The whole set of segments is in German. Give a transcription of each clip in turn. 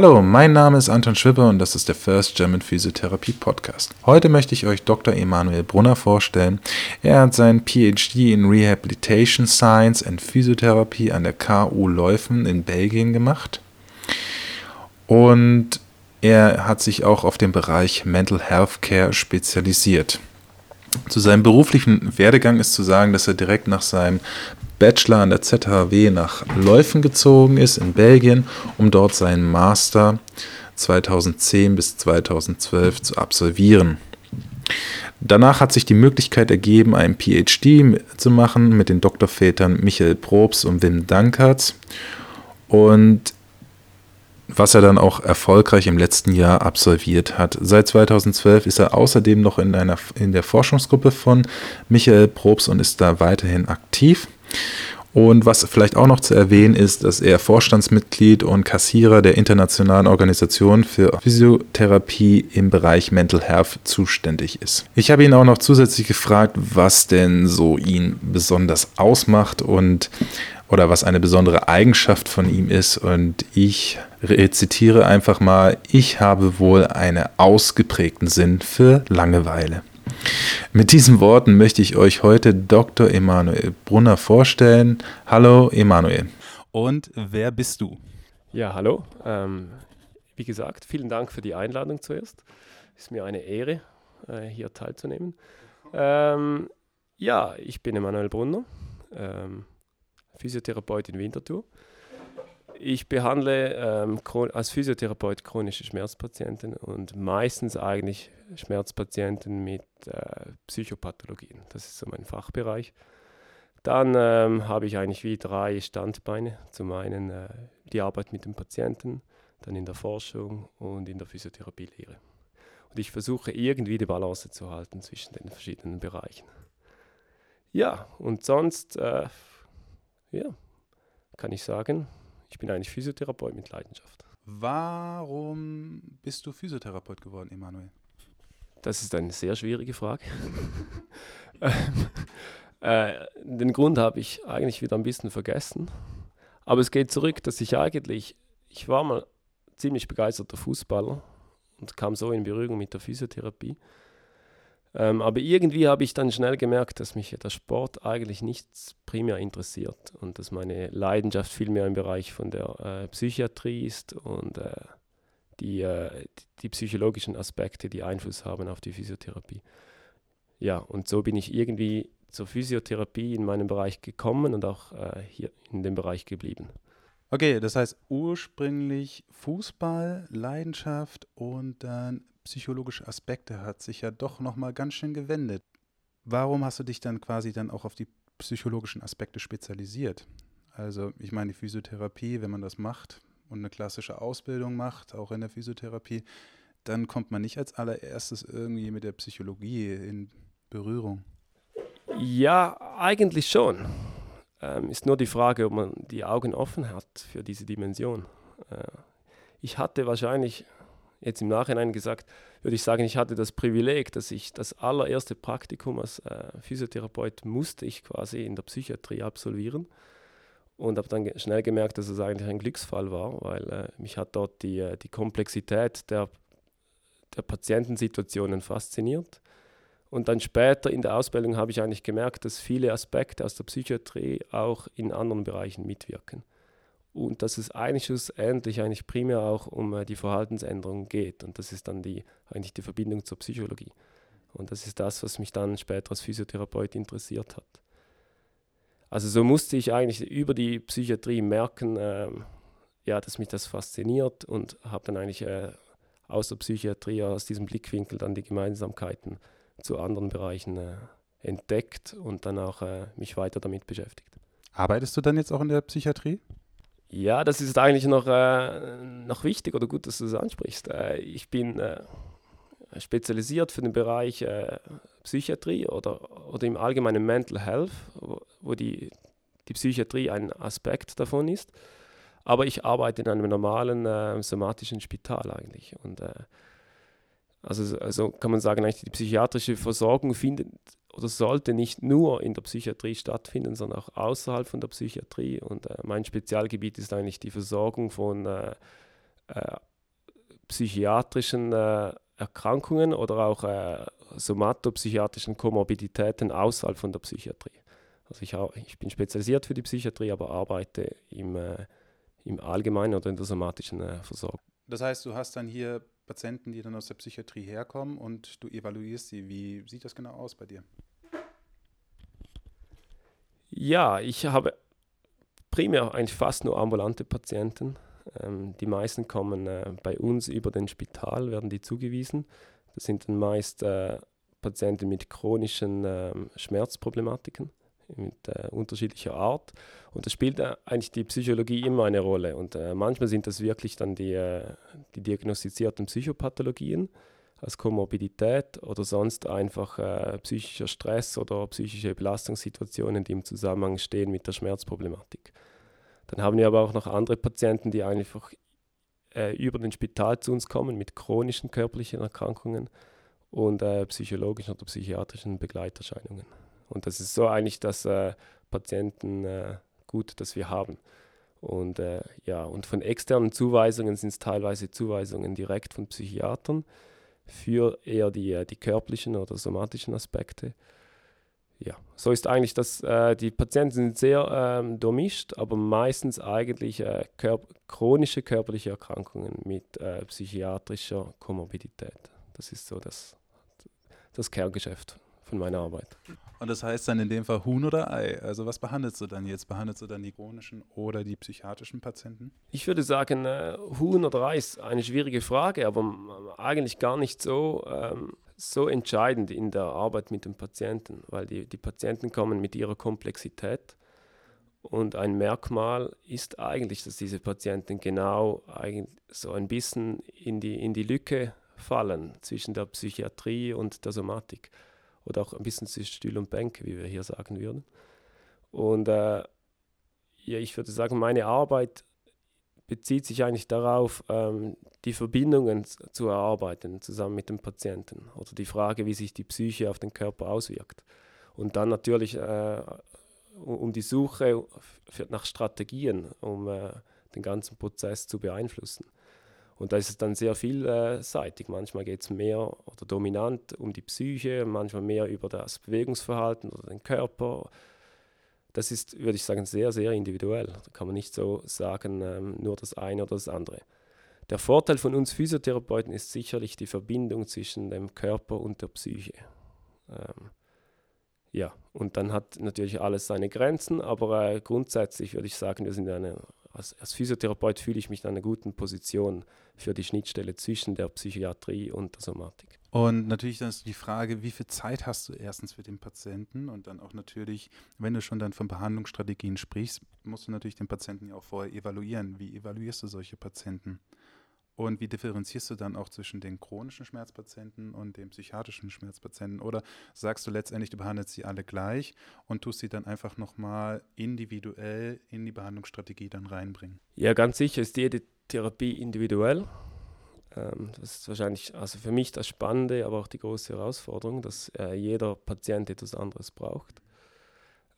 Hallo, mein Name ist Anton Schwipper und das ist der First German Physiotherapy Podcast. Heute möchte ich euch Dr. Emanuel Brunner vorstellen. Er hat seinen PhD in Rehabilitation Science and Physiotherapy an der KU Leuven in Belgien gemacht. Und er hat sich auch auf den Bereich Mental Health Care spezialisiert. Zu seinem beruflichen Werdegang ist zu sagen, dass er direkt nach seinem Bachelor an der ZHW nach Leuven gezogen ist in Belgien, um dort seinen Master 2010 bis 2012 zu absolvieren. Danach hat sich die Möglichkeit ergeben, einen PhD zu machen mit den Doktorvätern Michael Probst und Wim Dankert. Und was er dann auch erfolgreich im letzten Jahr absolviert hat. Seit 2012 ist er außerdem noch in, einer, in der Forschungsgruppe von Michael Probst und ist da weiterhin aktiv. Und was vielleicht auch noch zu erwähnen ist, dass er Vorstandsmitglied und Kassierer der Internationalen Organisation für Physiotherapie im Bereich Mental Health zuständig ist. Ich habe ihn auch noch zusätzlich gefragt, was denn so ihn besonders ausmacht und oder was eine besondere Eigenschaft von ihm ist. Und ich rezitiere einfach mal, ich habe wohl einen ausgeprägten Sinn für Langeweile. Mit diesen Worten möchte ich euch heute Dr. Emanuel Brunner vorstellen. Hallo Emanuel. Und wer bist du? Ja, hallo. Ähm, wie gesagt, vielen Dank für die Einladung zuerst. Ist mir eine Ehre, äh, hier teilzunehmen. Ähm, ja, ich bin Emanuel Brunner, ähm, Physiotherapeut in Winterthur. Ich behandle ähm, als Physiotherapeut chronische Schmerzpatienten und meistens eigentlich Schmerzpatienten mit äh, Psychopathologien. Das ist so mein Fachbereich. Dann ähm, habe ich eigentlich wie drei Standbeine. Zum einen äh, die Arbeit mit dem Patienten, dann in der Forschung und in der Physiotherapielehre. Und ich versuche irgendwie die Balance zu halten zwischen den verschiedenen Bereichen. Ja, und sonst, äh, ja, kann ich sagen, ich bin eigentlich Physiotherapeut mit Leidenschaft. Warum bist du Physiotherapeut geworden, Emanuel? Das ist eine sehr schwierige Frage. äh, den Grund habe ich eigentlich wieder ein bisschen vergessen. Aber es geht zurück, dass ich eigentlich, ich war mal ziemlich begeisterter Fußballer und kam so in Berührung mit der Physiotherapie. Ähm, aber irgendwie habe ich dann schnell gemerkt, dass mich der Sport eigentlich nicht primär interessiert und dass meine Leidenschaft viel mehr im Bereich von der äh, Psychiatrie ist und äh, die, äh, die psychologischen Aspekte, die Einfluss haben auf die Physiotherapie. Ja, und so bin ich irgendwie zur Physiotherapie in meinem Bereich gekommen und auch äh, hier in dem Bereich geblieben. Okay, das heißt ursprünglich Fußball, Leidenschaft und dann psychologische Aspekte hat sich ja doch nochmal ganz schön gewendet. Warum hast du dich dann quasi dann auch auf die psychologischen Aspekte spezialisiert? Also ich meine, die Physiotherapie, wenn man das macht und eine klassische Ausbildung macht, auch in der Physiotherapie, dann kommt man nicht als allererstes irgendwie mit der Psychologie in Berührung. Ja, eigentlich schon. Ähm, ist nur die Frage, ob man die Augen offen hat für diese Dimension. Äh, ich hatte wahrscheinlich jetzt im Nachhinein gesagt, würde ich sagen, ich hatte das Privileg, dass ich das allererste Praktikum als äh, Physiotherapeut musste ich quasi in der Psychiatrie absolvieren und habe dann schnell gemerkt, dass es eigentlich ein Glücksfall war, weil äh, mich hat dort die, äh, die Komplexität der, der Patientensituationen fasziniert. Und dann später in der Ausbildung habe ich eigentlich gemerkt, dass viele Aspekte aus der Psychiatrie auch in anderen Bereichen mitwirken. Und dass es eigentlich schlussendlich eigentlich primär auch um äh, die Verhaltensänderung geht. Und das ist dann die eigentlich die Verbindung zur Psychologie. Und das ist das, was mich dann später als Physiotherapeut interessiert hat. Also so musste ich eigentlich über die Psychiatrie merken, äh, ja, dass mich das fasziniert und habe dann eigentlich äh, aus der Psychiatrie, aus diesem Blickwinkel dann die Gemeinsamkeiten zu anderen Bereichen äh, entdeckt und dann auch äh, mich weiter damit beschäftigt. Arbeitest du dann jetzt auch in der Psychiatrie? Ja, das ist eigentlich noch, äh, noch wichtig oder gut, dass du das ansprichst. Ich bin spezialisiert für den Bereich äh, Psychiatrie oder, oder im allgemeinen Mental Health, wo, wo, die, die Psychiatrie ein Aspekt davon ist. Aber ich arbeite in einem normalen äh, somatischen Spital eigentlich. Und äh, also, also kann man sagen, eigentlich die psychiatrische Versorgung findet oder sollte nicht nur in der Psychiatrie stattfinden, sondern auch außerhalb von der Psychiatrie. Und äh, mein Spezialgebiet ist eigentlich die Versorgung von äh, äh, psychiatrischen äh, Erkrankungen oder auch äh, somatopsychiatrischen Komorbiditäten außerhalb von der Psychiatrie. Also ich, ich, bin spezialisiert für die Psychiatrie, aber arbeite im, äh, im Allgemeinen oder in der somatischen Versorgung. Das heißt, du hast dann hier Patienten, die dann aus der Psychiatrie herkommen und du evaluierst sie. Wie sieht das genau aus bei dir? Ja, ich habe primär eigentlich fast nur ambulante Patienten. Ähm, die meisten kommen äh, bei uns über den Spital, werden die zugewiesen. Das sind dann meist äh, Patienten mit chronischen äh, Schmerzproblematiken mit äh, unterschiedlicher Art. Und da spielt äh, eigentlich die Psychologie immer eine Rolle. Und äh, manchmal sind das wirklich dann die, äh, die diagnostizierten Psychopathologien als Komorbidität oder sonst einfach äh, psychischer Stress oder psychische Belastungssituationen, die im Zusammenhang stehen mit der Schmerzproblematik. Dann haben wir aber auch noch andere Patienten, die einfach über den Spital zu uns kommen mit chronischen körperlichen Erkrankungen und psychologischen oder psychiatrischen Begleiterscheinungen. Und das ist so eigentlich das äh, Patientengut, äh, das wir haben. Und äh, ja, und von externen Zuweisungen sind es teilweise Zuweisungen direkt von Psychiatern für eher die, äh, die körperlichen oder somatischen Aspekte. Ja, so ist eigentlich das, äh, die Patienten sind sehr ähm, durchmischt, aber meistens eigentlich äh, kör chronische körperliche Erkrankungen mit äh, psychiatrischer Komorbidität. Das ist so das, das Kerngeschäft von meiner Arbeit. Und das heißt dann in dem Fall Huhn oder Ei? Also was behandelst du dann jetzt? Behandelst du dann die chronischen oder die psychiatrischen Patienten? Ich würde sagen, äh, Huhn oder Ei ist eine schwierige Frage, aber eigentlich gar nicht so, ähm, so entscheidend in der Arbeit mit den Patienten, weil die, die Patienten kommen mit ihrer Komplexität. Und ein Merkmal ist eigentlich, dass diese Patienten genau so ein bisschen in die, in die Lücke fallen zwischen der Psychiatrie und der Somatik oder auch ein bisschen zwischen Stuhl und Bänke, wie wir hier sagen würden. Und äh, ja, ich würde sagen, meine Arbeit bezieht sich eigentlich darauf, ähm, die Verbindungen zu erarbeiten, zusammen mit dem Patienten oder die Frage, wie sich die Psyche auf den Körper auswirkt. Und dann natürlich äh, um die Suche nach Strategien, um äh, den ganzen Prozess zu beeinflussen. Und da ist es dann sehr vielseitig. Manchmal geht es mehr oder dominant um die Psyche, manchmal mehr über das Bewegungsverhalten oder den Körper. Das ist, würde ich sagen, sehr, sehr individuell. Da kann man nicht so sagen, ähm, nur das eine oder das andere. Der Vorteil von uns Physiotherapeuten ist sicherlich die Verbindung zwischen dem Körper und der Psyche. Ähm, ja, und dann hat natürlich alles seine Grenzen, aber äh, grundsätzlich würde ich sagen, wir sind eine als, als Physiotherapeut fühle ich mich in einer guten Position für die Schnittstelle zwischen der Psychiatrie und der Somatik. Und natürlich dann ist die Frage, wie viel Zeit hast du erstens für den Patienten und dann auch natürlich, wenn du schon dann von Behandlungsstrategien sprichst, musst du natürlich den Patienten ja auch vorher evaluieren. Wie evaluierst du solche Patienten? Und wie differenzierst du dann auch zwischen den chronischen Schmerzpatienten und den psychiatrischen Schmerzpatienten? Oder sagst du letztendlich, du behandelst sie alle gleich und tust sie dann einfach nochmal individuell in die Behandlungsstrategie dann reinbringen? Ja, ganz sicher ist jede Therapie individuell. Ähm, das ist wahrscheinlich also für mich das Spannende, aber auch die große Herausforderung, dass äh, jeder Patient etwas anderes braucht.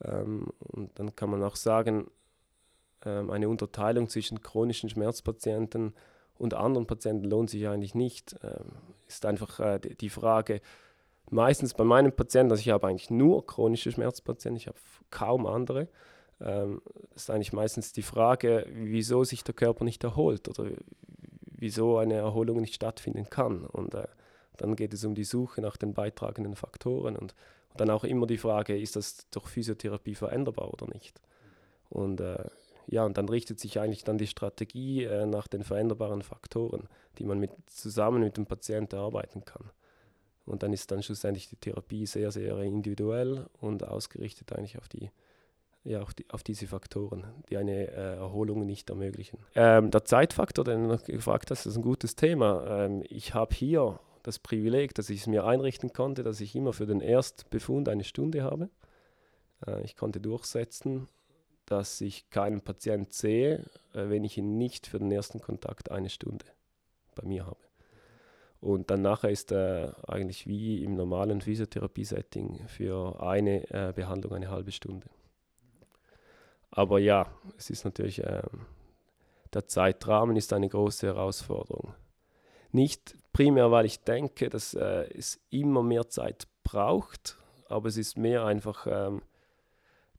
Ähm, und dann kann man auch sagen, ähm, eine Unterteilung zwischen chronischen Schmerzpatienten und anderen Patienten lohnt sich eigentlich nicht. Ähm, ist einfach äh, die Frage, meistens bei meinen Patienten, also ich habe eigentlich nur chronische Schmerzpatienten, ich habe kaum andere, ähm, ist eigentlich meistens die Frage, wieso sich der Körper nicht erholt oder wieso eine Erholung nicht stattfinden kann. Und äh, dann geht es um die Suche nach den beitragenden Faktoren und, und, dann auch immer die Frage, ist das durch Physiotherapie veränderbar oder nicht? Und äh, ja, und dann richtet sich eigentlich dann die Strategie äh, nach den veränderbaren Faktoren, die man mit, zusammen mit dem Patienten erarbeiten kann. Und dann ist dann schlussendlich die Therapie sehr, sehr individuell und ausgerichtet eigentlich auf die, ja, auf, die, auf diese Faktoren, die eine äh, Erholung nicht ermöglichen. Ähm, der Zeitfaktor, den du noch gefragt hast, ist ein gutes Thema. Ähm, ich habe hier das Privileg, dass ich es mir einrichten konnte, dass ich immer für den Erstbefund eine Stunde habe. Äh, ich konnte durchsetzen dass ich keinen Patient sehe, äh, wenn ich ihn nicht für den ersten Kontakt eine Stunde bei mir habe. Und dann nachher ist er eigentlich wie im normalen Physiotherapie-Setting für eine äh, Behandlung eine halbe Stunde. Aber ja, es ist natürlich, äh, der Zeitrahmen ist eine große Herausforderung. Nicht primär, weil ich denke, dass äh, es immer mehr Zeit braucht, aber es ist mehr einfach ähm,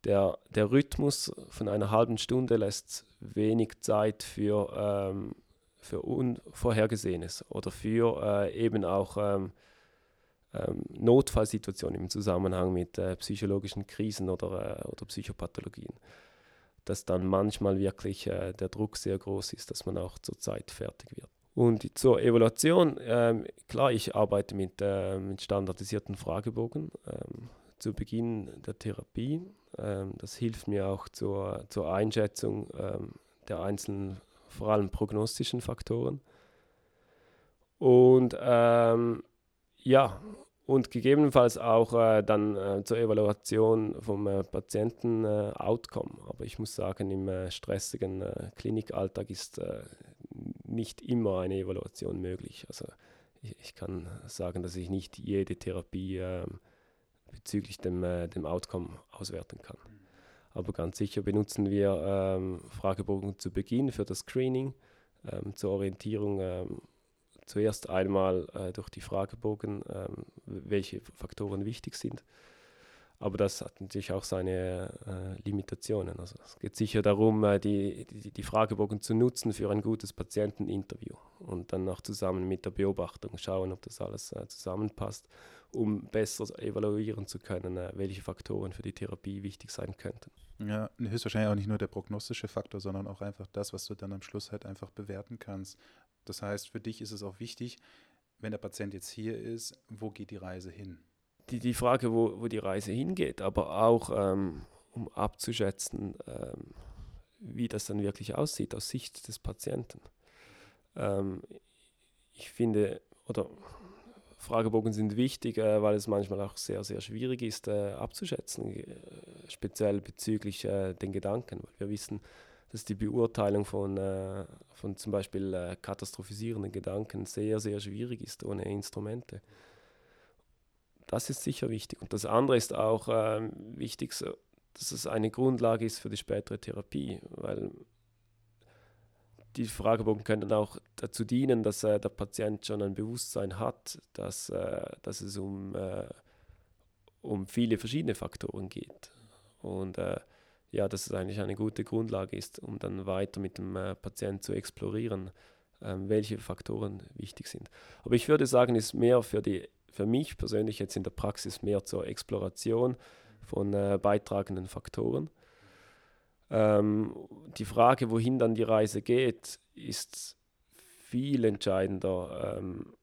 der, der Rhythmus von einer halben Stunde lässt wenig Zeit für, ähm, für Unvorhergesehenes oder für äh, eben auch ähm, ähm, Notfallsituationen im Zusammenhang mit äh, psychologischen Krisen oder, äh, oder Psychopathologien. Dass dann manchmal wirklich äh, der Druck sehr groß ist, dass man auch zur Zeit fertig wird. Und zur Evaluation, ähm, klar, ich arbeite mit, äh, mit standardisierten Fragebogen ähm, zu Beginn der Therapie. Ähm, das hilft mir auch zur, zur Einschätzung ähm, der einzelnen, vor allem prognostischen Faktoren. Und ähm, ja, und gegebenenfalls auch äh, dann äh, zur Evaluation vom äh, Patienten-Outcome. Äh, Aber ich muss sagen, im äh, stressigen äh, Klinikalltag ist nicht immer eine Evaluation möglich. Also ich, ich, kann sagen, dass ich nicht jede Therapie ähm, bezüglich dem, dem Outcome auswerten kann. Aber ganz sicher benutzen wir ähm, Fragebogen zu Beginn für das Screening, ähm, zur Orientierung ähm, zuerst einmal äh, durch die Fragebogen, ähm, welche Faktoren wichtig sind. Aber das hat natürlich auch seine äh, Limitationen. Also es geht sicher darum, äh, die, die, die, Fragebogen zu nutzen für ein gutes Patienteninterview und dann auch zusammen mit der Beobachtung schauen, ob das alles äh, zusammenpasst, um besser evaluieren zu können, äh, welche Faktoren für die Therapie wichtig sein könnten. Ja, höchstwahrscheinlich auch nicht nur der prognostische Faktor, sondern auch einfach das, was du dann am Schluss halt einfach bewerten kannst. Das heißt, für dich ist es auch wichtig, wenn der Patient jetzt hier ist, wo geht die Reise hin? Die, die Frage, wo, wo die Reise hingeht, aber auch ähm, um abzuschätzen, ähm, wie das dann wirklich aussieht aus Sicht des Patienten. Ähm, ich finde, oder Fragebogen sind wichtig, äh, weil es manchmal auch sehr, sehr schwierig ist äh, abzuschätzen, äh, speziell bezüglich äh, den Gedanken, weil wir wissen, dass die Beurteilung von, äh, von zum Beispiel äh, katastrophisierenden Gedanken sehr, sehr schwierig ist ohne Instrumente. Das ist sicher wichtig. Und das andere ist auch äh, wichtig, so, dass es eine Grundlage ist für die spätere Therapie, weil die Fragebogen können dann auch dazu dienen, dass äh, der Patient schon ein Bewusstsein hat, dass, äh, dass es um, äh, um viele verschiedene Faktoren geht. Und äh, ja, dass es eigentlich eine gute Grundlage ist, um dann weiter mit dem äh, Patienten zu explorieren, ähm, welche Faktoren wichtig sind. Aber ich würde sagen, ist mehr für, die, für mich persönlich jetzt in der Praxis mehr zur Exploration von äh, beitragenden Faktoren. Ähm, die Frage, wohin dann die Reise geht, ist viel entscheidender ähm,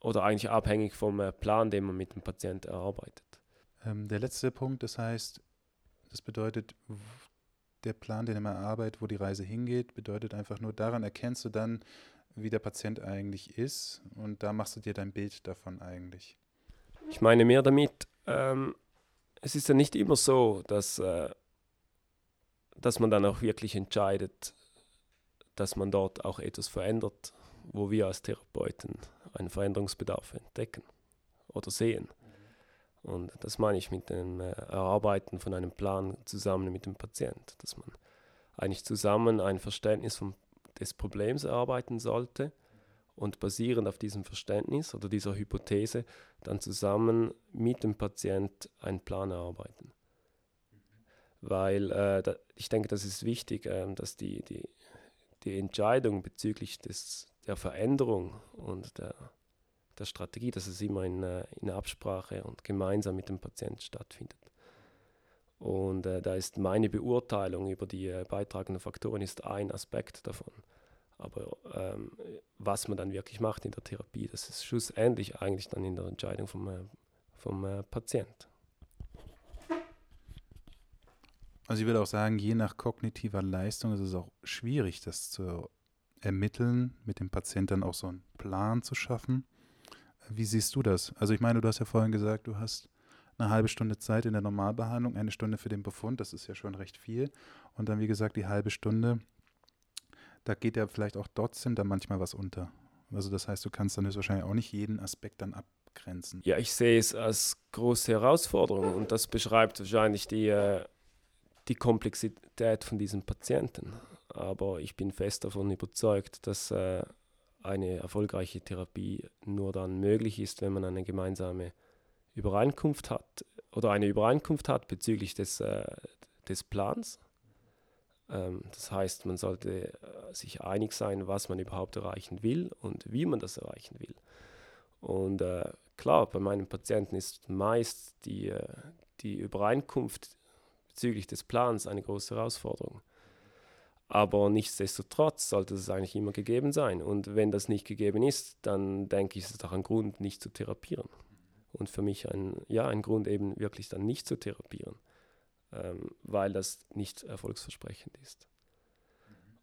oder eigentlich abhängig vom äh, Plan, den man mit dem Patienten erarbeitet. Ähm, der letzte Punkt, das heißt, das bedeutet, der Plan, den man erarbeitet, wo die Reise hingeht, bedeutet einfach nur, daran erkennst du dann, wie der Patient eigentlich ist und da machst du dir dein Bild davon eigentlich. Ich meine mehr damit, ähm, es ist ja nicht immer so, dass, äh, dass man dann auch wirklich entscheidet, dass man dort auch etwas verändert, wo wir als Therapeuten einen Veränderungsbedarf entdecken oder sehen. Und das meine ich mit dem äh, Erarbeiten von einem Plan zusammen mit dem Patient, dass man eigentlich zusammen ein Verständnis vom, des Problems erarbeiten sollte und basierend auf diesem Verständnis oder dieser Hypothese dann zusammen mit dem Patient einen Plan erarbeiten. Weil äh, da, ich denke, das ist wichtig, äh, dass die, die, die Entscheidung bezüglich des, der Veränderung und der der Strategie, dass es immer in, äh, in Absprache und gemeinsam mit dem Patienten stattfindet. Und äh, da ist meine Beurteilung über die äh, beitragenden Faktoren ist ein Aspekt davon. Aber ähm, was man dann wirklich macht in der Therapie, das ist schlussendlich eigentlich dann in der Entscheidung vom, äh, vom äh, Patient. Also ich würde auch sagen, je nach kognitiver Leistung ist es auch schwierig, das zu ermitteln, mit dem Patienten dann auch so einen Plan zu schaffen. Wie siehst du das? Also ich meine, du hast ja vorhin gesagt, du hast eine halbe Stunde Zeit in der Normalbehandlung, eine Stunde für den Befund, das ist ja schon recht viel. Und dann, wie gesagt, die halbe Stunde, da geht ja vielleicht auch trotzdem dann manchmal was unter. Also das heißt, du kannst dann wahrscheinlich auch nicht jeden Aspekt dann abgrenzen. Ja, ich sehe es als große Herausforderung und das beschreibt wahrscheinlich die, äh, die Komplexität von diesen Patienten. aber ich bin fest davon überzeugt, dass äh, eine erfolgreiche Therapie nur dann möglich ist, wenn man eine gemeinsame Übereinkunft hat oder eine Übereinkunft hat bezüglich des, äh, des Plans. Ähm, das heißt, man sollte äh, sich einig sein, was man überhaupt erreichen will und wie man das erreichen will. Und äh, klar, bei meinen Patienten ist meist die, äh, die Übereinkunft bezüglich des Plans eine große Herausforderung. Aber nichtsdestotrotz sollte es eigentlich immer gegeben sein. Und wenn das nicht gegeben ist, dann denke ich, ist es doch ein Grund, nicht zu therapieren. Und für mich ein, ja, ein Grund eben wirklich dann nicht zu therapieren, ähm, weil das nicht erfolgsversprechend ist.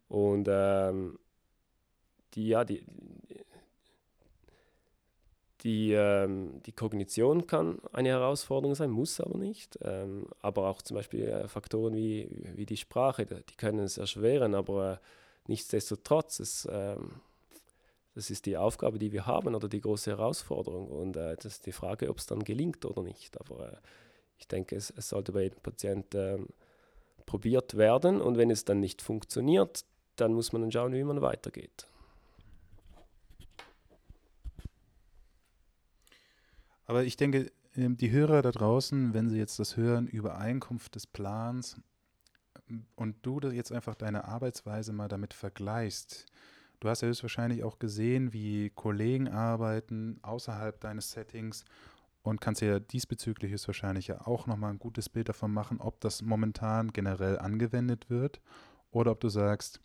Und ähm, die, ja, die, die, ähm, die Kognition kann eine Herausforderung sein, muss aber nicht. Ähm, aber auch zum Beispiel äh, Faktoren wie, wie die Sprache, die können es erschweren, aber äh, nichtsdestotrotz, es, ähm, das ist die Aufgabe, die wir haben oder die große Herausforderung. Und äh, das ist die Frage, ob es dann gelingt oder nicht. Aber äh, ich denke, es, es, sollte bei jedem Patienten ähm, probiert werden. Und wenn es dann nicht funktioniert, dann muss man dann schauen, wie man weitergeht. Aber ich denke, ähm, die Hörer da draußen, wenn sie jetzt das hören, Übereinkunft des Plans ähm, und du jetzt einfach deine Arbeitsweise mal damit vergleichst, du hast ja höchstwahrscheinlich auch gesehen, wie Kollegen arbeiten außerhalb deines Settings und kannst ja diesbezüglich höchstwahrscheinlich ja auch nochmal ein gutes Bild davon machen, ob das momentan generell angewendet wird oder ob du sagst,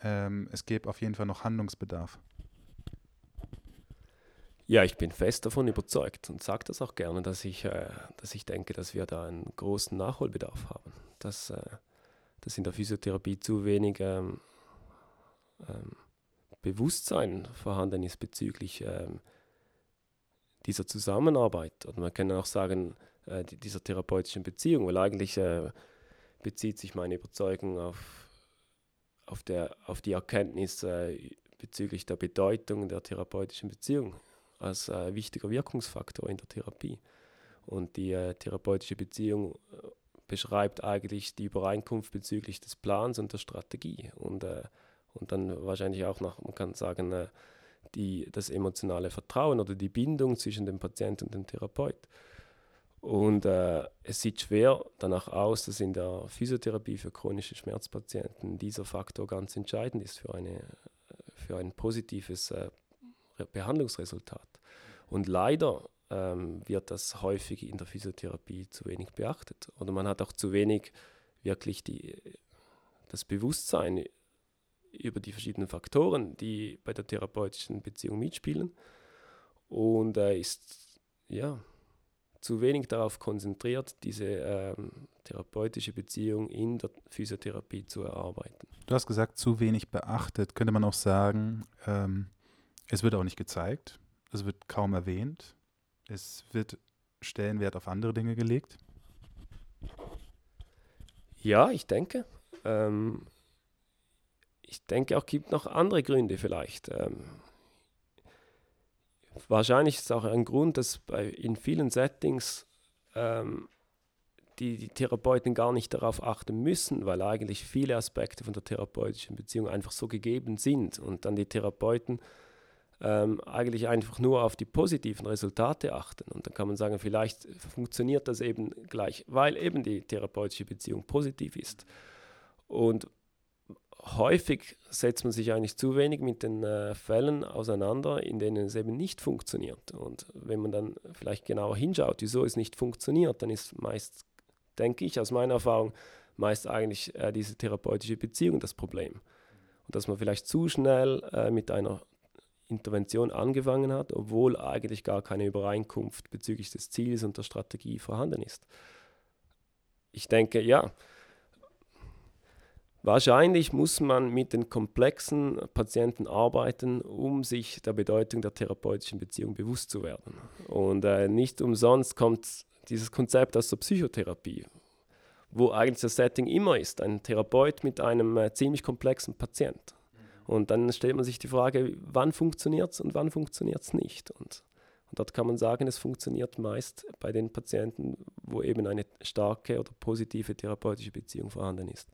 ähm, es gäbe auf jeden Fall noch Handlungsbedarf. Ja, ich bin fest davon überzeugt und sage das auch gerne, dass ich, äh, dass ich denke, dass wir da einen großen Nachholbedarf haben. Dass, äh, dass in der Physiotherapie zu wenig ähm, ähm, Bewusstsein vorhanden ist bezüglich ähm, dieser Zusammenarbeit. Und man kann auch sagen, äh, dieser therapeutischen Beziehung, weil eigentlich äh, bezieht sich meine Überzeugung auf, auf, der, auf die Erkenntnis äh, bezüglich der Bedeutung der therapeutischen Beziehung als äh, wichtiger Wirkungsfaktor in der Therapie. Und die äh, therapeutische Beziehung äh, beschreibt eigentlich die Übereinkunft bezüglich des Plans und der Strategie. Und, äh, und dann wahrscheinlich auch noch, man kann sagen, äh, die, das emotionale Vertrauen oder die Bindung zwischen dem Patienten und dem Therapeut. Und äh, es sieht schwer danach aus, dass in der Physiotherapie für chronische Schmerzpatienten dieser Faktor ganz entscheidend ist für, eine, für ein positives äh, Behandlungsresultat. Und leider ähm, wird das häufig in der Physiotherapie zu wenig beachtet. Oder man hat auch zu wenig wirklich die, das Bewusstsein über die verschiedenen Faktoren, die bei der therapeutischen Beziehung mitspielen. Und äh, ist ja zu wenig darauf konzentriert, diese ähm, therapeutische Beziehung in der Physiotherapie zu erarbeiten. Du hast gesagt, zu wenig beachtet. Könnte man auch sagen, ähm, es wird auch nicht gezeigt, es wird kaum erwähnt, es wird Stellenwert auf andere Dinge gelegt. Ja, ich denke. Ähm, ich denke auch, gibt noch andere Gründe vielleicht. Ähm, wahrscheinlich ist es auch ein Grund, dass bei, in vielen Settings ähm, die, die Therapeuten gar nicht darauf achten müssen, weil eigentlich viele Aspekte von der therapeutischen Beziehung einfach so gegeben sind und dann die Therapeuten ähm, eigentlich einfach nur auf die positiven Resultate achten. Und dann kann man sagen, vielleicht funktioniert das eben gleich, weil eben die therapeutische Beziehung positiv ist. Und häufig setzt man sich eigentlich zu wenig mit den äh, Fällen auseinander, in denen es eben nicht funktioniert. Und wenn man dann vielleicht genauer hinschaut, wieso es nicht funktioniert, dann ist meist, denke ich, aus meiner Erfahrung, meist eigentlich äh, diese therapeutische Beziehung das Problem. Und dass man vielleicht zu schnell äh, mit einer Intervention angefangen hat, obwohl eigentlich gar keine Übereinkunft bezüglich des Ziels und der Strategie vorhanden ist. Ich denke, ja, wahrscheinlich muss man mit den komplexen Patienten arbeiten, um sich der Bedeutung der therapeutischen Beziehung bewusst zu werden. Und äh, nicht umsonst kommt dieses Konzept aus der Psychotherapie, wo eigentlich das Setting immer ist, ein Therapeut mit einem äh, ziemlich komplexen Patient. Und dann stellt man sich die Frage, wann funktioniert es und wann funktioniert es nicht. Und, und dort kann man sagen, es funktioniert meist bei den Patienten, wo eben eine starke oder positive therapeutische Beziehung vorhanden ist.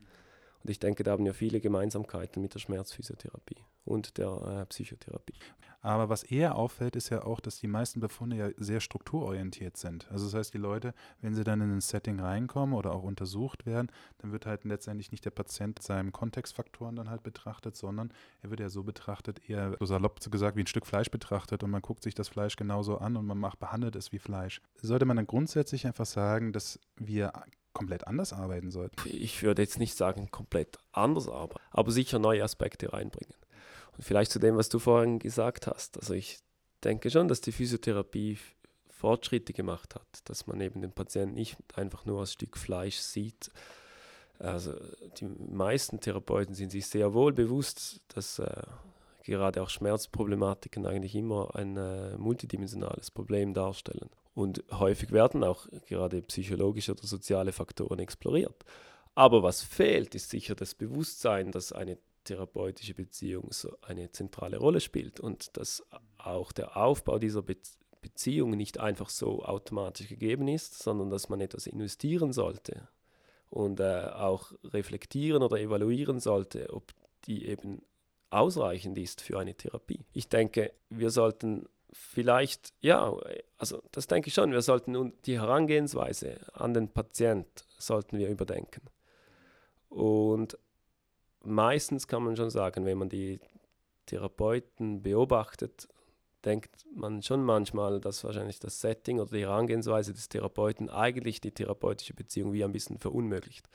Und ich denke, da haben wir viele Gemeinsamkeiten mit der Schmerzphysiotherapie und der äh, Psychotherapie. Aber was eher auffällt, ist ja auch, dass die meisten Befunde ja sehr strukturorientiert sind. Also das heißt, die Leute, wenn sie dann in ein Setting reinkommen oder auch untersucht werden, dann wird halt letztendlich nicht der Patient seinen Kontextfaktoren dann halt betrachtet, sondern er wird ja so betrachtet, eher so salopp gesagt wie ein Stück Fleisch betrachtet und man guckt sich das Fleisch genauso an und man macht, behandelt es wie Fleisch. Sollte man dann grundsätzlich einfach sagen, dass wir komplett anders arbeiten sollten? Ich würde jetzt nicht sagen komplett anders arbeiten, aber sicher neue Aspekte reinbringen. Und vielleicht zu dem, was du vorhin gesagt hast. Also ich denke schon, dass die Physiotherapie Fortschritte gemacht hat, dass man eben den Patienten nicht einfach nur als Stück Fleisch sieht. Also die meisten Therapeuten sind sich sehr wohl bewusst, dass äh, gerade auch Schmerzproblematiken eigentlich immer ein äh, multidimensionales Problem darstellen. Und häufig werden auch gerade psychologische oder soziale Faktoren exploriert. Aber was fehlt, ist sicher das Bewusstsein, dass eine therapeutische Beziehung so eine zentrale Rolle spielt und dass auch der Aufbau dieser Be Beziehung nicht einfach so automatisch gegeben ist, sondern dass man etwas investieren sollte und äh, auch reflektieren oder evaluieren sollte, ob die eben ausreichend ist für eine Therapie. Ich denke, wir sollten vielleicht, ja, also das denke ich schon, wir sollten die Herangehensweise an den Patient sollten wir überdenken. Und meistens kann man schon sagen, wenn man die Therapeuten beobachtet, denkt man schon manchmal, dass wahrscheinlich das Setting oder die Herangehensweise des Therapeuten eigentlich die therapeutische Beziehung wie ein bisschen verunmöglicht.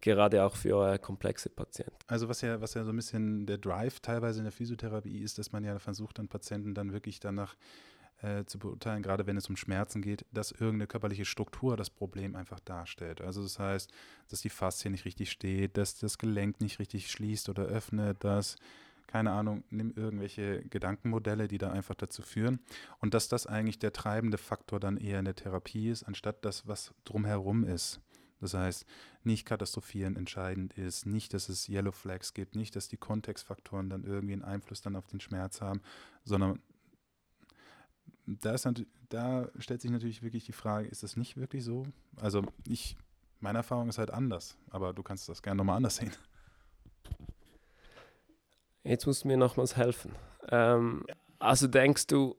Gerade auch für komplexe Patienten. Also was ja, was ja so ein bisschen der Drive teilweise in der Physiotherapie ist, dass man ja versucht, dann Patienten dann wirklich danach äh, zu beurteilen, gerade wenn es um Schmerzen geht, dass irgendeine körperliche Struktur das Problem einfach darstellt. Also das heißt, dass die Faszie nicht richtig steht, dass das Gelenk nicht richtig schließt oder öffnet, dass keine Ahnung, nimm irgendwelche Gedankenmodelle, die da einfach dazu führen. Und dass das eigentlich der treibende Faktor dann eher in der Therapie ist, anstatt das, was drumherum ist. Das heißt, nicht katastrophieren entscheidend ist, nicht, dass es Yellow Flags gibt, nicht, dass die Kontextfaktoren dann irgendwie einen Einfluss dann auf den Schmerz haben, sondern da, ist, da stellt sich natürlich wirklich die Frage, ist das nicht wirklich so? Also ich, meine Erfahrung ist halt anders, aber du kannst das gerne nochmal anders sehen. Jetzt musst du mir nochmals helfen. Ähm, also denkst du,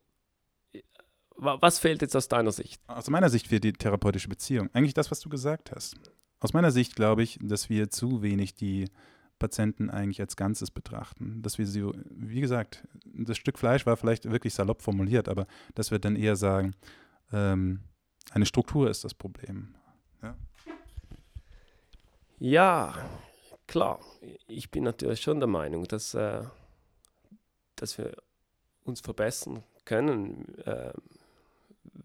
was fehlt jetzt aus deiner Sicht? Aus meiner Sicht fehlt die therapeutische Beziehung. Eigentlich das, was du gesagt hast. Aus meiner Sicht glaube ich, dass wir zu wenig die Patienten eigentlich als Ganzes betrachten. Dass wir sie, wie gesagt, das Stück Fleisch war vielleicht wirklich salopp formuliert, aber dass wir dann eher sagen, ähm, eine Struktur ist das Problem. Ja. ja, klar. Ich bin natürlich schon der Meinung, dass, äh, dass wir uns verbessern können. Äh,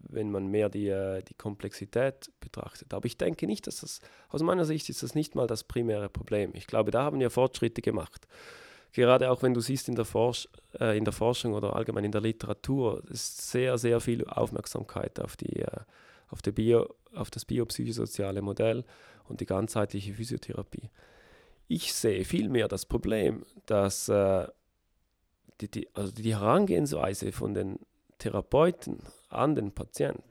wenn man mehr die, äh, die Komplexität betrachtet. Aber ich denke nicht, dass das, aus meiner Sicht ist das nicht mal das primäre Problem. Ich glaube, da haben wir Fortschritte gemacht. Gerade auch wenn du siehst in der, Forsch äh, in der Forschung oder allgemein in der Literatur, ist sehr, sehr viel Aufmerksamkeit auf, die, äh, auf, die Bio, auf das biopsychosoziale Modell und die ganzheitliche Physiotherapie. Ich sehe vielmehr das Problem, dass äh, die, die, also die Herangehensweise von den Therapeuten an den Patienten,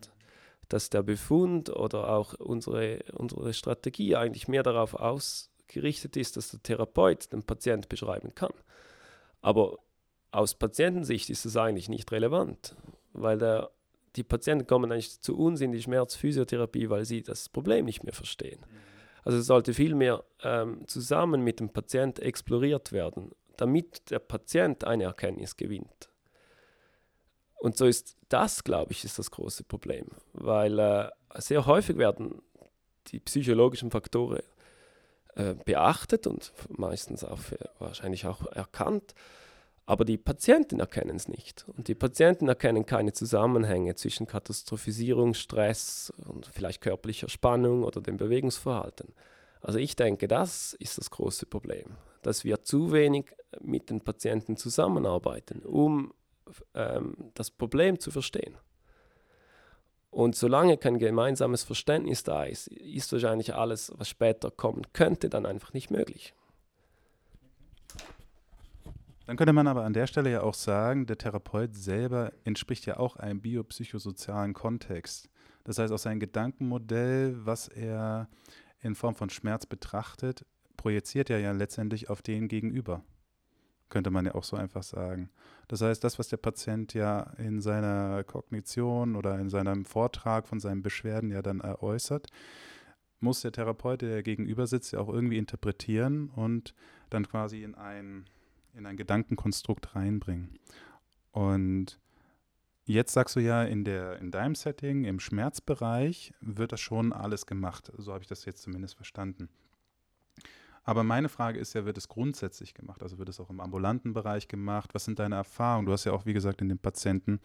dass der Befund oder auch unsere, unsere Strategie eigentlich mehr darauf ausgerichtet ist, dass der Therapeut den Patient beschreiben kann. Aber aus Patientensicht ist es eigentlich nicht relevant, weil der, die Patienten kommen eigentlich zu uns in die Schmerzphysiotherapie, weil sie das Problem nicht mehr verstehen. Also es sollte vielmehr ähm, zusammen mit dem Patient exploriert werden, damit der Patient eine Erkenntnis gewinnt. Und so ist das, glaube ich, ist das große Problem, weil äh, sehr häufig werden die psychologischen Faktoren äh, beachtet und meistens auch für, wahrscheinlich auch erkannt, aber die Patienten erkennen es nicht. Und die Patienten erkennen keine Zusammenhänge zwischen Katastrophisierung, Stress und vielleicht körperlicher Spannung oder dem Bewegungsverhalten. Also ich denke, das ist das große Problem, dass wir zu wenig mit den Patienten zusammenarbeiten, um ähm, das Problem zu verstehen. Und solange kein gemeinsames Verständnis da ist, ist wahrscheinlich alles, was später kommen könnte, dann einfach nicht möglich. Dann könnte man aber an der Stelle ja auch sagen, der Therapeut selber entspricht ja auch einem biopsychosozialen Kontext. Das heißt, auch sein Gedankenmodell, was er in Form von Schmerz betrachtet, projiziert er ja letztendlich auf den Gegenüber. Könnte man ja auch so einfach sagen. Das heißt, das, was der Patient ja in seiner Kognition oder in seinem Vortrag von seinen Beschwerden ja dann äußert, muss der Therapeut, der gegenüber sitzt, ja auch irgendwie interpretieren und dann quasi in ein, in ein Gedankenkonstrukt reinbringen. Und Jetzt sagst du ja, in, der, in deinem Setting, im Schmerzbereich, wird das schon alles gemacht. So habe ich das jetzt zumindest verstanden. Aber meine Frage ist ja, wird es grundsätzlich gemacht? Also wird es auch im ambulanten Bereich gemacht? Was sind deine Erfahrungen? Du hast ja auch, wie gesagt, in den Patienten,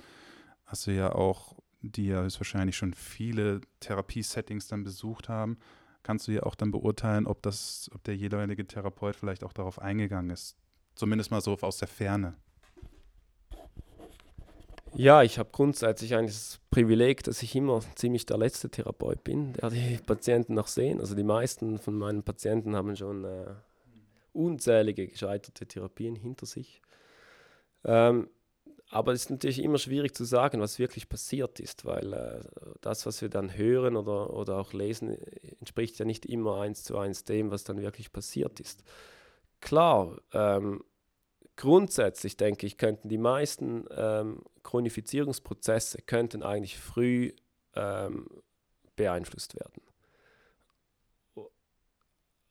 hast du ja auch, die ja höchstwahrscheinlich schon viele Therapiesettings dann besucht haben, kannst du ja auch dann beurteilen, ob, das, ob der jeweilige Therapeut vielleicht auch darauf eingegangen ist. Zumindest mal so aus der Ferne. Ja, ich habe grundsätzlich eigentlich das Privileg, dass ich immer ziemlich der letzte Therapeut bin, der die Patienten noch sehen. Also die meisten von meinen Patienten haben schon äh, unzählige gescheiterte Therapien hinter sich. Ähm, aber es ist natürlich immer schwierig zu sagen, was wirklich passiert ist, weil äh, das, was wir dann hören oder, oder auch lesen, entspricht ja nicht immer eins zu eins dem, was dann wirklich passiert ist. Klar, ähm, grundsätzlich denke ich, könnten die meisten ähm, Chronifizierungsprozesse könnten eigentlich früh ähm, beeinflusst werden.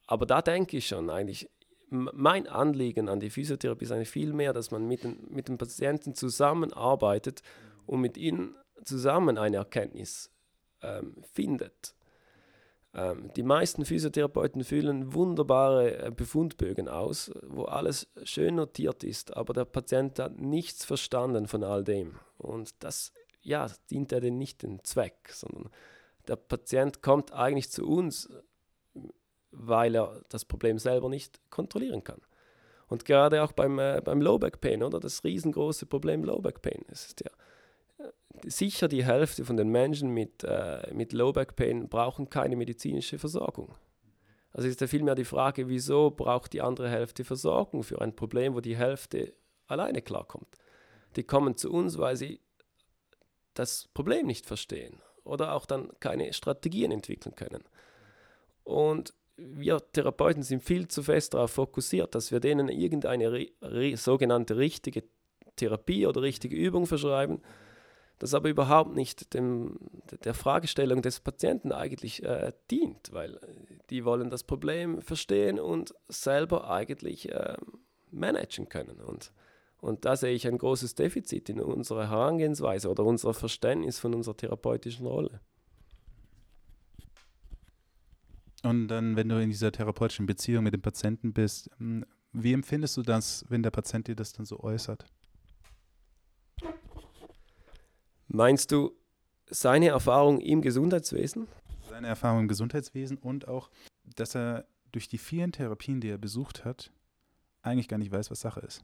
Aber da denke ich schon eigentlich, mein Anliegen an die Physiotherapie ist eigentlich viel mehr, dass man mit den, mit den Patienten zusammenarbeitet und mit ihnen zusammen eine Erkenntnis ähm, findet. Ähm, die meisten Physiotherapeuten füllen wunderbare äh, Befundbögen aus, wo alles schön notiert ist, aber der Patient hat nichts verstanden von all dem. Und das ja, dient ja nicht dem Zweck, sondern der Patient kommt eigentlich zu uns, weil er das Problem selber nicht kontrollieren kann. Und gerade auch beim, äh, beim Low Back Pain, oder das riesengroße Problem Low Back Pain, ist ja sicher die Hälfte von den Menschen mit, äh, mit Low Back Pain brauchen keine medizinische Versorgung. Also ist ja vielmehr die Frage, wieso braucht die andere Hälfte Versorgung für ein Problem, wo die Hälfte alleine klarkommt. Die kommen zu uns, weil sie das Problem nicht verstehen oder auch dann keine Strategien entwickeln können. Und wir Therapeuten sind viel zu fest darauf fokussiert, dass wir denen irgendeine sogenannte richtige Therapie oder richtige Übung verschreiben, das aber überhaupt nicht dem, der Fragestellung des Patienten eigentlich äh, dient, weil die wollen das Problem verstehen und selber eigentlich äh, managen können. Und, und da sehe ich ein großes Defizit in unserer Herangehensweise oder unser Verständnis von unserer therapeutischen Rolle. Und dann, wenn du in dieser therapeutischen Beziehung mit dem Patienten bist, hm, wie empfindest du das, wenn der Patient dir das dann so äußert? Meinst du seine Erfahrung im Gesundheitswesen? Seine Erfahrung im Gesundheitswesen und auch, dass er durch die vielen Therapien, die er besucht hat, eigentlich gar nicht weiß, was Sache ist.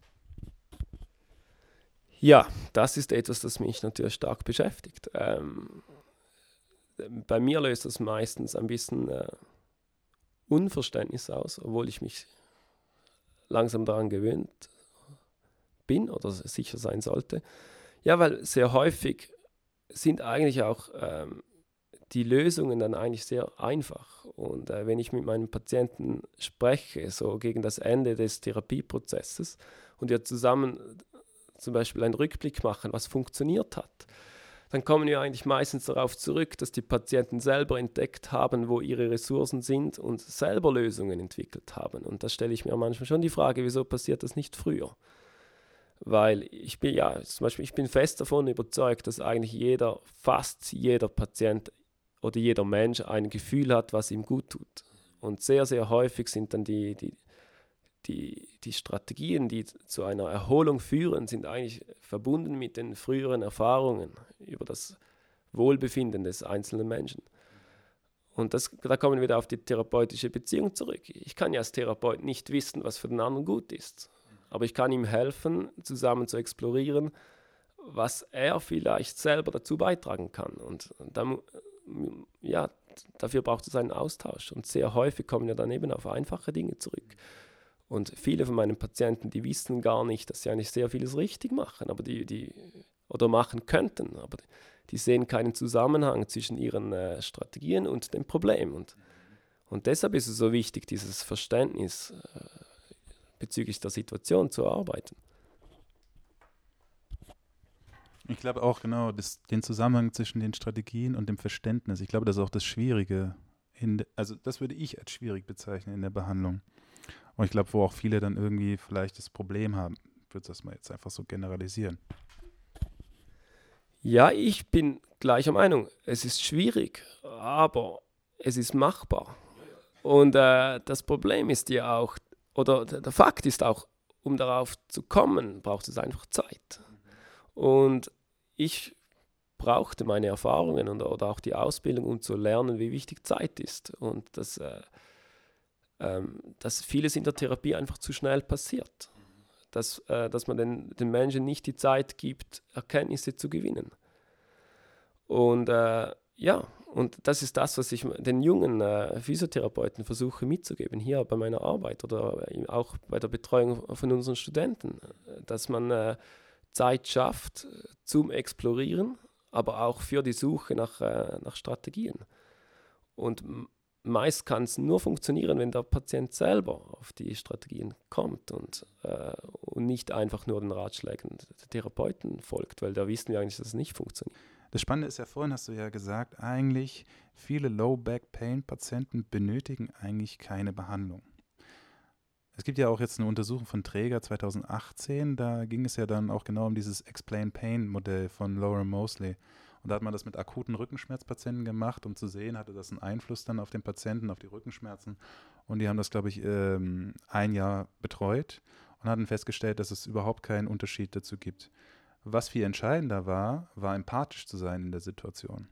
Ja, das ist etwas, das mich natürlich stark beschäftigt. Ähm, bei mir löst das meistens ein bisschen äh, Unverständnis aus, obwohl ich mich langsam daran gewöhnt bin oder sicher sein sollte. Ja, weil sehr häufig sind eigentlich auch ähm, die Lösungen dann eigentlich sehr einfach. Und äh, wenn ich mit meinen Patienten spreche, so gegen das Ende des Therapieprozesses und wir zusammen zum Beispiel einen Rückblick machen, was funktioniert hat, dann kommen wir eigentlich meistens darauf zurück, dass die Patienten selber entdeckt haben, wo ihre Ressourcen sind und selber Lösungen entwickelt haben. Und da stelle ich mir manchmal schon die Frage, wieso passiert das nicht früher? Weil ich bin ja, zum Beispiel, ich bin fest davon überzeugt, dass eigentlich jeder, fast jeder Patient oder jeder Mensch ein Gefühl hat, was ihm gut tut. Und sehr, sehr häufig sind dann die, die, die, die Strategien, die zu einer Erholung führen, sind eigentlich verbunden mit den früheren Erfahrungen über das Wohlbefinden des einzelnen Menschen. Und das, da kommen wir wieder auf die therapeutische Beziehung zurück. Ich kann ja als Therapeut nicht wissen, was für den anderen gut ist aber ich kann ihm helfen, zusammen zu explorieren, was er vielleicht selber dazu beitragen kann. Und dann, ja, dafür braucht es einen Austausch. Und sehr häufig kommen wir dann eben auf einfache Dinge zurück. Und viele von meinen Patienten, die wissen gar nicht, dass sie eigentlich sehr vieles richtig machen, aber die, die oder machen könnten, aber die sehen keinen Zusammenhang zwischen ihren äh, Strategien und dem Problem. Und Und deshalb ist es so wichtig, dieses Verständnis äh, bezüglich der Situation zu erarbeiten. Ich glaube auch genau, das, den Zusammenhang zwischen den Strategien und dem Verständnis. Ich glaube, das ist auch das Schwierige. In, also das würde ich als schwierig bezeichnen in der Behandlung. Und ich glaube, wo auch viele dann irgendwie vielleicht das Problem haben. Ich würde das mal jetzt einfach so generalisieren. Ja, ich bin gleicher Meinung. Es ist schwierig, aber es ist machbar. Und äh, das Problem ist ja auch, oder der Fakt ist auch, um darauf zu kommen, braucht es einfach Zeit. Und ich brauchte meine Erfahrungen und, oder auch die Ausbildung, um zu lernen, wie wichtig Zeit ist. Und dass, äh, ähm, dass vieles in der Therapie einfach zu schnell passiert. Dass, äh, dass man den, den Menschen nicht die Zeit gibt, Erkenntnisse zu gewinnen. Und äh, ja, und das ist das, was ich den jungen äh, Physiotherapeuten versuche mitzugeben, hier bei meiner Arbeit oder auch bei der Betreuung von unseren Studenten, dass man äh, Zeit schafft zum Explorieren, aber auch für die Suche nach, äh, nach Strategien. Und meist kann es nur funktionieren, wenn der Patient selber auf die Strategien kommt und, äh, und nicht einfach nur den Ratschlägen der Therapeuten folgt, weil da wissen wir eigentlich, dass es nicht funktioniert. Das Spannende ist ja, vorhin hast du ja gesagt, eigentlich viele Low-Back-Pain-Patienten benötigen eigentlich keine Behandlung. Es gibt ja auch jetzt eine Untersuchung von Träger 2018, da ging es ja dann auch genau um dieses Explain Pain Modell von Laura Mosley. Und da hat man das mit akuten Rückenschmerzpatienten gemacht, um zu sehen, hatte das einen Einfluss dann auf den Patienten, auf die Rückenschmerzen. Und die haben das, glaube ich, ähm, ein Jahr betreut und hatten festgestellt, dass es überhaupt keinen Unterschied dazu gibt. Was viel entscheidender war, war empathisch zu sein in der Situation.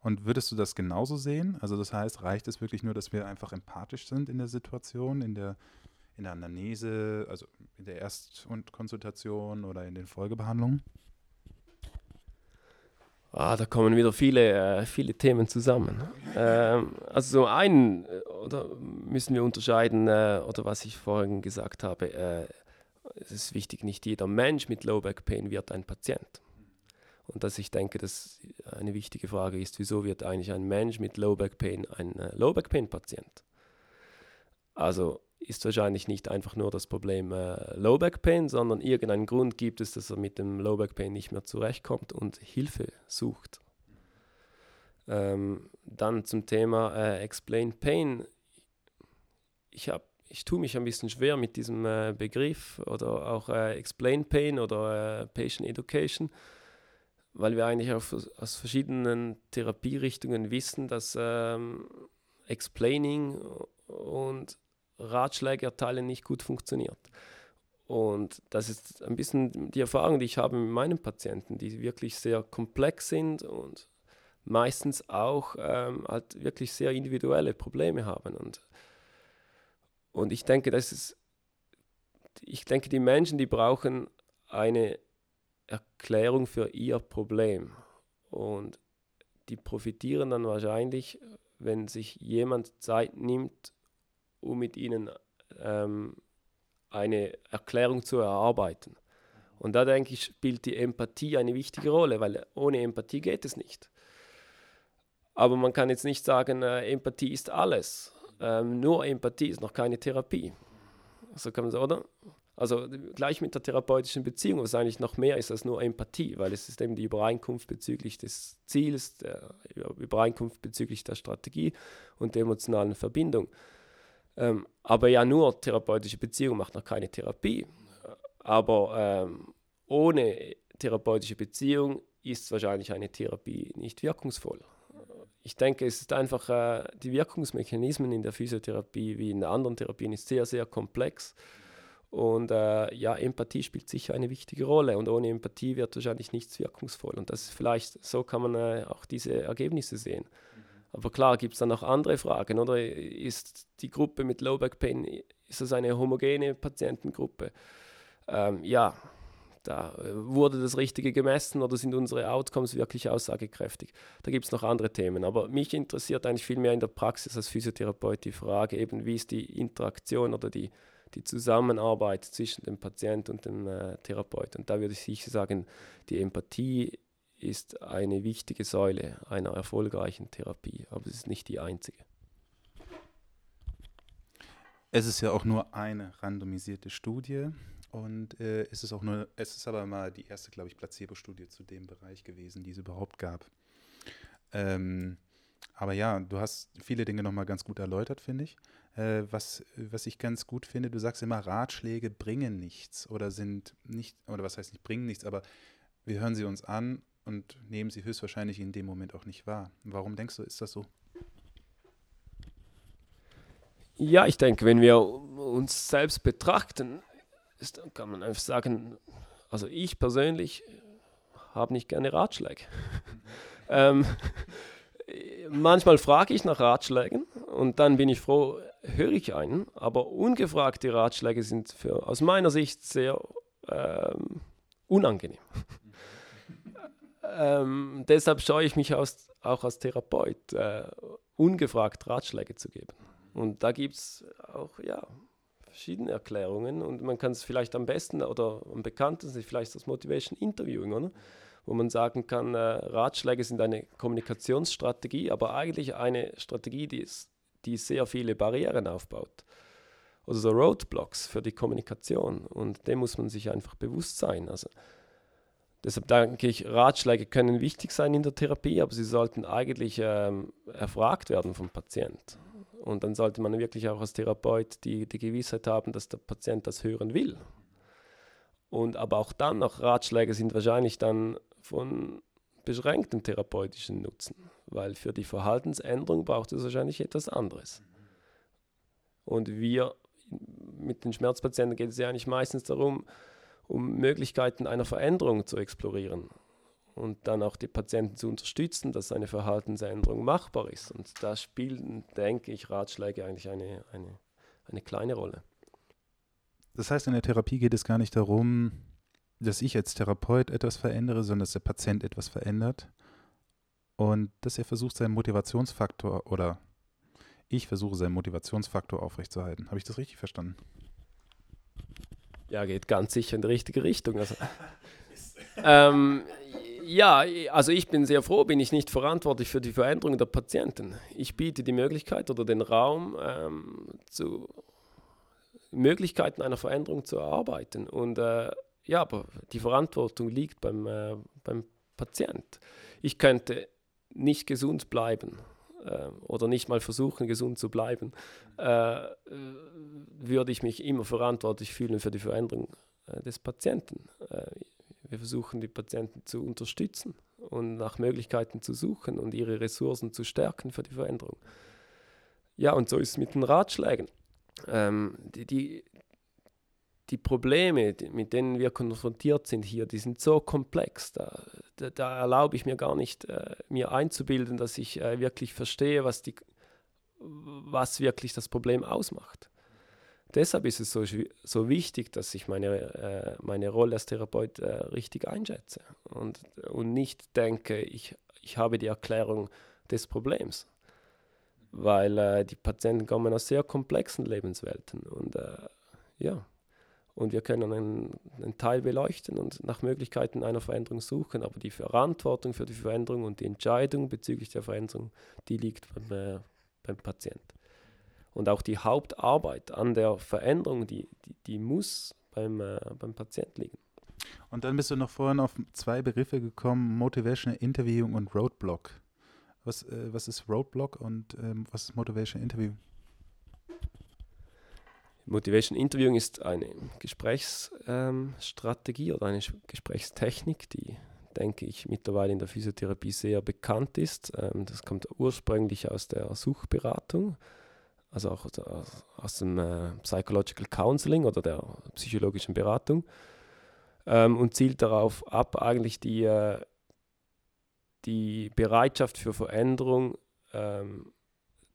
Und würdest du das genauso sehen? Also das heißt, reicht es wirklich nur, dass wir einfach empathisch sind in der Situation, in der, in der Anamnese, also in der Erst- und Konsultation oder in den Folgebehandlungen? Ah, da kommen wieder viele, äh, viele Themen zusammen. Ähm, also so einen, äh, oder müssen wir unterscheiden, äh, oder was ich vorhin gesagt habe, äh, es ist wichtig, nicht jeder Mensch mit Low Back Pain wird ein Patient. Und dass ich denke, dass eine wichtige Frage ist, wieso wird eigentlich ein Mensch mit Low Back Pain ein äh, Low Back Pain Patient? Also ist wahrscheinlich nicht einfach nur das Problem äh, Low Back Pain, sondern irgendeinen Grund gibt es, dass er mit dem Low Back Pain nicht mehr zurechtkommt und Hilfe sucht. Ähm, dann zum Thema äh, Explain Pain. Ich habe ich tue mich ein bisschen schwer mit diesem äh, Begriff oder auch äh, Explain Pain oder äh, Patient Education, weil wir eigentlich auf, aus verschiedenen Therapierichtungen wissen, dass ähm, Explaining und Ratschläge erteilen nicht gut funktioniert. Und das ist ein bisschen die Erfahrung, die ich habe mit meinen Patienten, die wirklich sehr komplex sind und meistens auch ähm, halt wirklich sehr individuelle Probleme haben. Und und ich denke, das ist, ich denke, die Menschen, die brauchen eine Erklärung für ihr Problem. Und die profitieren dann wahrscheinlich, wenn sich jemand Zeit nimmt, um mit ihnen ähm, eine Erklärung zu erarbeiten. Und da denke ich, spielt die Empathie eine wichtige Rolle, weil ohne Empathie geht es nicht. Aber man kann jetzt nicht sagen, äh, Empathie ist alles, ähm, nur Empathie ist noch keine Therapie. So kann man sagen, oder? Also gleich mit der therapeutischen Beziehung, was eigentlich noch mehr ist als nur Empathie, weil es ist eben die Übereinkunft bezüglich des Ziels, der Übereinkunft bezüglich der Strategie und der emotionalen Verbindung. Ähm, aber ja, nur therapeutische Beziehung macht noch keine Therapie. Aber ähm, ohne therapeutische Beziehung ist wahrscheinlich eine Therapie nicht wirkungsvoll ich denke, es ist einfach, äh, die Wirkungsmechanismen in der Physiotherapie wie in anderen Therapien ist sehr, sehr komplex. Und äh, ja, Empathie spielt sicher eine wichtige Rolle und ohne Empathie wird wahrscheinlich nichts wirkungsvoll. Und das ist vielleicht, so kann man äh, auch diese Ergebnisse sehen. Aber klar gibt es dann auch andere Fragen, oder? Ist die Gruppe mit Low Back Pain, ist das eine homogene Patientengruppe? Ähm, ja, da äh, wurde das Richtige gemessen oder sind unsere Outcomes wirklich aussagekräftig? Da gibt es noch andere Themen. Aber mich interessiert eigentlich viel mehr in der Praxis als Physiotherapeut die Frage, eben wie ist die Interaktion oder die, die Zusammenarbeit zwischen dem Patient und dem äh, Therapeut. Und da würde ich sicher sagen, die Empathie ist eine wichtige Säule einer erfolgreichen Therapie, aber es ist nicht die einzige. Es ist ja auch nur eine randomisierte Studie und äh, es ist auch nur, es ist aber mal die erste, glaube ich, Placebo-Studie zu dem Bereich gewesen, die es überhaupt gab. Ähm, aber ja, du hast viele Dinge nochmal ganz gut erläutert, finde ich. Äh, was, was ich ganz gut finde, du sagst immer, Ratschläge bringen nichts oder sind nicht, oder was heißt nicht bringen nichts, aber wir hören sie uns an und nehmen sie höchstwahrscheinlich in dem Moment auch nicht wahr. Warum denkst du, ist das so? Ja, ich denke, wenn wir uns selbst betrachten, ist, kann man einfach sagen, also ich persönlich habe nicht gerne Ratschläge. ähm, manchmal frage ich nach Ratschlägen und dann bin ich froh, höre ich einen, aber ungefragte Ratschläge sind für, aus meiner Sicht sehr ähm, unangenehm. ähm, deshalb scheue ich mich aus, auch als Therapeut, äh, ungefragt Ratschläge zu geben. Und da gibt es auch ja, verschiedene Erklärungen und man kann es vielleicht am besten oder am bekanntesten vielleicht das Motivation Interviewing, oder? wo man sagen kann, äh, Ratschläge sind eine Kommunikationsstrategie, aber eigentlich eine Strategie, die, ist, die sehr viele Barrieren aufbaut. Oder so Roadblocks für die Kommunikation und dem muss man sich einfach bewusst sein. Also, deshalb denke ich, Ratschläge können wichtig sein in der Therapie, aber sie sollten eigentlich ähm, erfragt werden vom Patienten. Und dann sollte man wirklich auch als Therapeut die, die Gewissheit haben, dass der Patient das hören will. Und aber auch dann noch Ratschläge sind wahrscheinlich dann von beschränktem therapeutischen Nutzen, weil für die Verhaltensänderung braucht es wahrscheinlich etwas anderes. Und wir mit den Schmerzpatienten geht es ja eigentlich meistens darum, um Möglichkeiten einer Veränderung zu explorieren und dann auch die Patienten zu unterstützen, dass eine Verhaltensänderung machbar ist. Und da spielen, denke ich, Ratschläge eigentlich eine, eine, eine kleine Rolle. Das heißt, in der Therapie geht es gar nicht darum, dass ich als Therapeut etwas verändere, sondern dass der Patient etwas verändert und dass er versucht, seinen Motivationsfaktor oder ich versuche, seinen Motivationsfaktor aufrechtzuerhalten. Habe ich das richtig verstanden? Ja, geht ganz sicher in die richtige Richtung. Also, ähm, ja, also ich bin sehr froh, bin ich nicht verantwortlich für die Veränderung der Patienten. Ich biete die Möglichkeit oder den Raum ähm, zu Möglichkeiten einer Veränderung zu erarbeiten. Und äh, ja, aber die Verantwortung liegt beim, äh, beim Patient. Ich könnte nicht gesund bleiben äh, oder nicht mal versuchen, gesund zu bleiben, äh, würde ich mich immer verantwortlich fühlen für die Veränderung äh, des Patienten. Wir versuchen die Patienten zu unterstützen und nach Möglichkeiten zu suchen und ihre Ressourcen zu stärken für die Veränderung. Ja, und so ist es mit den Ratschlägen. Ähm, die, die, die Probleme, mit denen wir konfrontiert sind hier, die sind so komplex. Da, da, da erlaube ich mir gar nicht, äh, mir einzubilden, dass ich äh, wirklich verstehe, was, die, was wirklich das Problem ausmacht. Deshalb ist es so, so wichtig, dass ich meine, äh, meine Rolle als Therapeut äh, richtig einschätze und, und nicht denke, ich, ich habe die Erklärung des Problems. Weil äh, die Patienten kommen aus sehr komplexen Lebenswelten und äh, ja, und wir können einen, einen, Teil beleuchten und nach Möglichkeiten einer Veränderung suchen, aber die Verantwortung für die Veränderung und die Entscheidung bezüglich der Veränderung, die liegt beim, äh, beim Patienten. Und auch die Hauptarbeit an der Veränderung, die, die, die muss beim, äh, beim Patienten liegen. Und dann bist du noch vorhin auf zwei Begriffe gekommen, Motivational Interviewing und Roadblock. Was, äh, was ist Roadblock und ähm, was ist Motivation Interviewing? Motivation Interviewing ist eine Gesprächsstrategie ähm, oder eine Gesprächstechnik, die, denke ich, mittlerweile in der Physiotherapie sehr bekannt ist. Ähm, das kommt ursprünglich aus der Suchberatung also auch aus dem äh, Psychological Counseling oder der psychologischen Beratung ähm, und zielt darauf ab, eigentlich die, äh, die Bereitschaft für Veränderung ähm,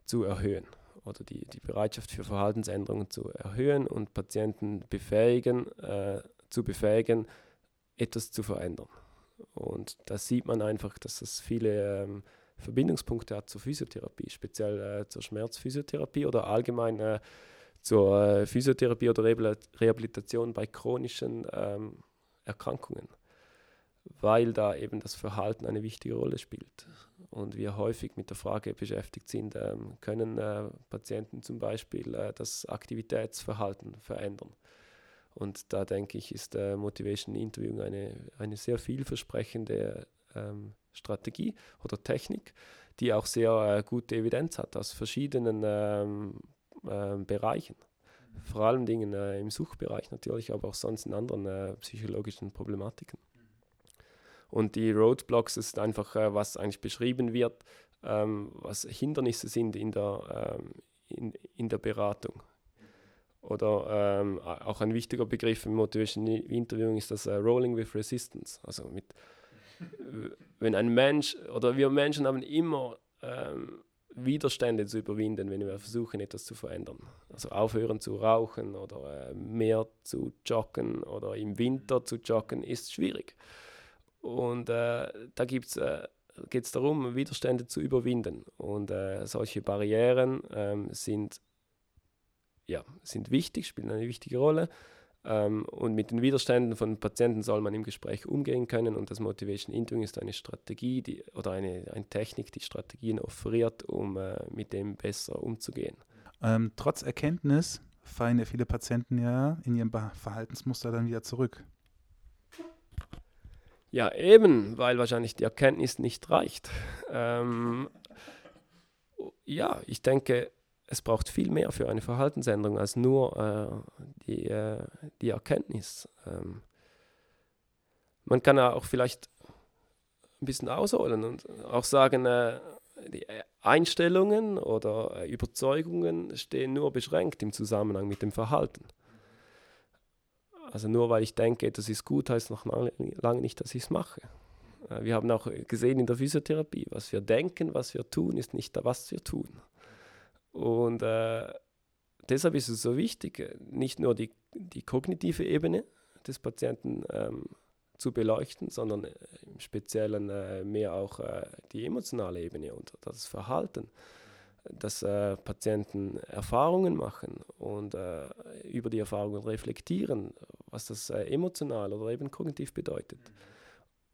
zu erhöhen oder die, die Bereitschaft für Verhaltensänderungen zu erhöhen und Patienten befähigen, äh, zu befähigen, etwas zu verändern. Und da sieht man einfach, dass es viele ähm, Verbindungspunkte hat zur Physiotherapie, speziell äh, zur Schmerzphysiotherapie oder allgemein äh, zur äh, Physiotherapie oder Rehabilitation bei chronischen ähm, Erkrankungen, weil da eben das Verhalten eine wichtige Rolle spielt. und wir häufig mit der Frage beschäftigt sind, ähm, können äh, Patienten zum Beispiel äh, das Aktivitätsverhalten verändern. Und da denke ich, ist äh, Motivation Interviewing eine, eine sehr vielversprechende ähm, Strategie oder Technik, die auch sehr äh, gute Evidenz hat aus verschiedenen ähm, äh, Bereichen. Vor allem Dingen äh, im Suchbereich natürlich, aber auch sonst in anderen äh, psychologischen Problematiken. Und die Roadblocks ist einfach, äh, was eigentlich beschrieben wird, ähm, was Hindernisse sind in der, ähm, in, in der Beratung. Oder ähm, auch ein wichtiger Begriff im Motivation Interviewing ist das uh, Rolling with Resistance. Also mit, wenn ein Mensch oder wir Menschen haben immer ähm, Widerstände zu überwinden, wenn wir versuchen, etwas zu verändern. Also aufhören zu rauchen oder äh, mehr zu joggen oder im Winter zu joggen ist schwierig. Und äh, da äh, geht es darum, Widerstände zu überwinden. Und äh, solche Barrieren ähm, sind, ja, sind wichtig, spielen eine wichtige Rolle. Ähm, und mit den Widerständen von Patienten soll man im Gespräch umgehen können. Und das Motivation Interviewing ist eine Strategie die, oder eine, eine Technik, die Strategien offeriert, um äh, mit dem besser umzugehen. Ähm, trotz Erkenntnis fallen ja viele Patienten ja in ihrem Verhaltensmuster dann wieder zurück. Ja, eben, weil wahrscheinlich die Erkenntnis nicht reicht. Ähm, ja, ich denke, es braucht viel mehr für eine Verhaltensänderung als nur äh, die, äh, die Erkenntnis. Ähm, man kann auch vielleicht ein bisschen ausholen und auch sagen, äh, die Einstellungen oder äh, Überzeugungen stehen nur beschränkt im Zusammenhang mit dem Verhalten. Also nur weil ich denke, das ist gut, heißt noch lange nicht, dass ich es mache. Äh, wir haben auch gesehen in der Physiotherapie, was wir denken, was wir tun, ist nicht was wir tun. Und äh, deshalb ist es so wichtig, nicht nur die, die kognitive Ebene des Patienten ähm, zu beleuchten, sondern äh, im Speziellen äh, mehr auch äh, die emotionale Ebene und das Verhalten dass äh, Patienten Erfahrungen machen und äh, über die Erfahrungen reflektieren, was das äh, emotional oder eben kognitiv bedeutet.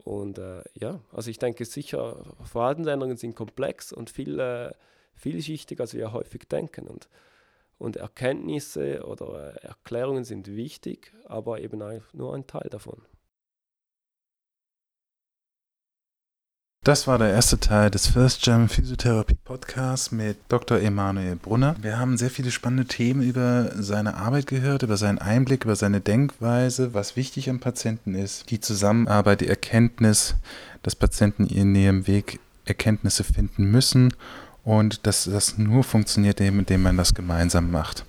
Und äh, ja, also ich denke sicher, Verhaltensänderungen sind komplex und viel, äh, vielschichtig, als wir häufig denken. Und, und Erkenntnisse oder Erklärungen sind wichtig, aber eben nur ein Teil davon. Das war der erste Teil des First German Physiotherapy Podcasts mit Dr. Emanuel Brunner. Wir haben sehr viele spannende Themen über seine Arbeit gehört, über seinen Einblick, über seine Denkweise, was wichtig am Patienten ist, die Zusammenarbeit, die Erkenntnis, dass Patienten in ihrem Weg Erkenntnisse finden müssen und dass das nur funktioniert, indem man das gemeinsam macht.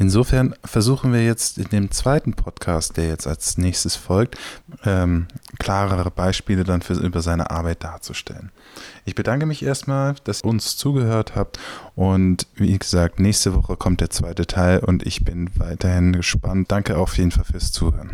Insofern versuchen wir jetzt in dem zweiten Podcast, der jetzt als nächstes folgt, ähm, klarere Beispiele dann für, über seine Arbeit darzustellen. Ich bedanke mich erstmal, dass ihr uns zugehört habt und wie gesagt, nächste Woche kommt der zweite Teil und ich bin weiterhin gespannt. Danke auf jeden Fall fürs Zuhören.